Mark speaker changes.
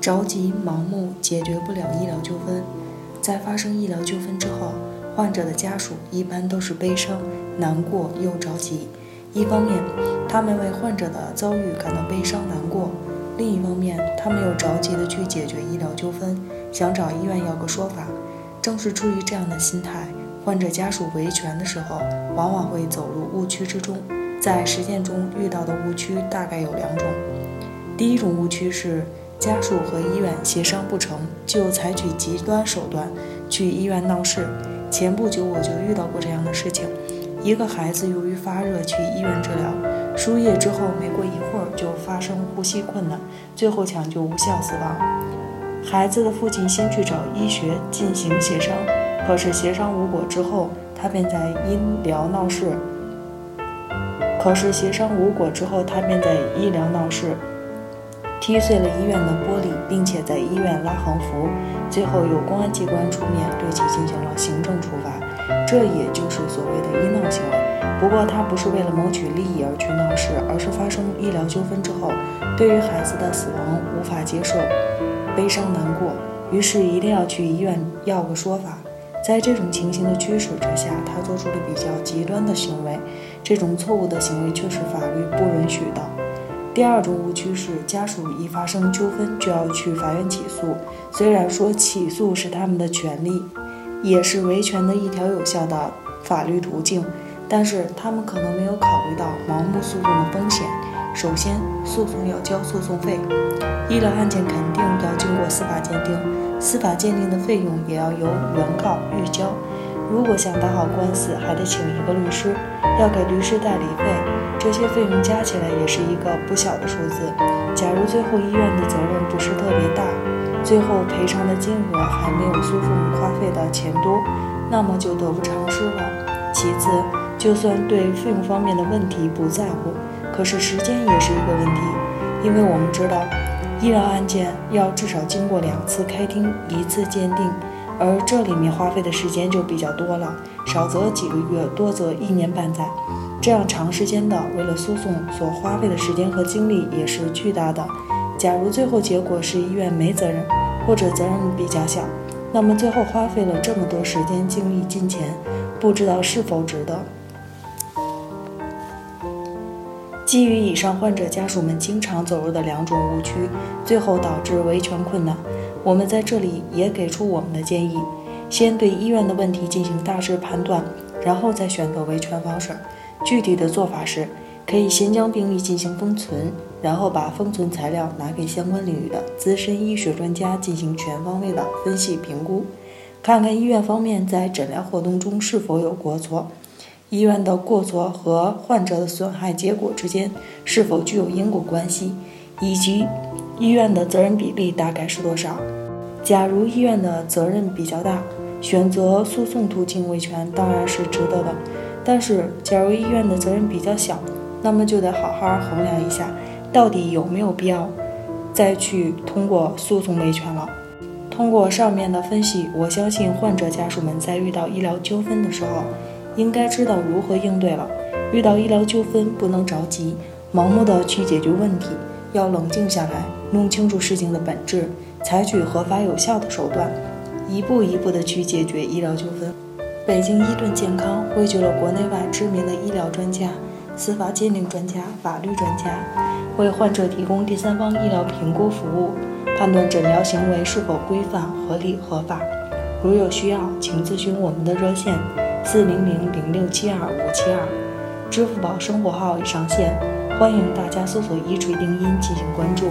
Speaker 1: 着急、盲目解决不了医疗纠纷。在发生医疗纠纷之后，患者的家属一般都是悲伤、难过又着急。一方面，他们为患者的遭遇感到悲伤难过；另一方面，他们又着急地去解决医疗纠纷，想找医院要个说法。正是出于这样的心态，患者家属维权的时候，往往会走入误区之中。在实践中遇到的误区大概有两种。第一种误区是家属和医院协商不成就采取极端手段去医院闹事。前不久我就遇到过这样的事情：一个孩子由于发热去医院治疗，输液之后没过一会儿就发生呼吸困难，最后抢救无效死亡。孩子的父亲先去找医学进行协商，可是协商无果之后，他便在医疗闹事。可是协商无果之后，他便在医疗闹事，踢碎了医院的玻璃，并且在医院拉横幅。最后由公安机关出面对其进行了行政处罚，这也就是所谓的医闹行为。不过他不是为了谋取利益而去闹事，而是发生医疗纠纷之后，对于孩子的死亡无法接受，悲伤难过，于是一定要去医院要个说法。在这种情形的驱使之下，他做出了比较极端的行为。这种错误的行为却是法律不允许的。第二种误区是，家属一发生纠纷就要去法院起诉。虽然说起诉是他们的权利，也是维权的一条有效的法律途径，但是他们可能没有考虑到盲目诉讼的风险。首先，诉讼要交诉讼费，医疗案件肯定要经过司法鉴定，司法鉴定的费用也要由原告预交。如果想打好官司，还得请一个律师，要给律师代理费，这些费用加起来也是一个不小的数字。假如最后医院的责任不是特别大，最后赔偿的金额还没有诉讼花费的钱多，那么就得不偿失了。其次，就算对费用方面的问题不在乎，可是时间也是一个问题，因为我们知道，医疗案件要至少经过两次开庭，一次鉴定。而这里面花费的时间就比较多了，少则几个月，多则一年半载。这样长时间的为了诉讼所花费的时间和精力也是巨大的。假如最后结果是医院没责任，或者责任比较小，那么最后花费了这么多时间、精力、金钱，不知道是否值得。基于以上患者家属们经常走入的两种误区，最后导致维权困难。我们在这里也给出我们的建议：先对医院的问题进行大致判断，然后再选择维权方式。具体的做法是，可以先将病例进行封存，然后把封存材料拿给相关领域的资深医学专家进行全方位的分析评估，看看医院方面在诊疗活动中是否有过错，医院的过错和患者的损害结果之间是否具有因果关系，以及医院的责任比例大概是多少。假如医院的责任比较大，选择诉讼途径维权当然是值得的。但是，假如医院的责任比较小，那么就得好好衡量一下，到底有没有必要再去通过诉讼维权了。通过上面的分析，我相信患者家属们在遇到医疗纠纷的时候，应该知道如何应对了。遇到医疗纠纷，不能着急、盲目的去解决问题，要冷静下来，弄清楚事情的本质。采取合法有效的手段，一步一步地去解决医疗纠纷。北京伊顿健康汇聚了国内外知名的医疗专家、司法鉴定专家、法律专家，为患者提供第三方医疗评估服务，判断诊疗行为是否规范、合理、合法。如有需要，请咨询我们的热线：四零零零六七二五七二，支付宝生活号已上线，欢迎大家搜索“一锤定音”进行关注。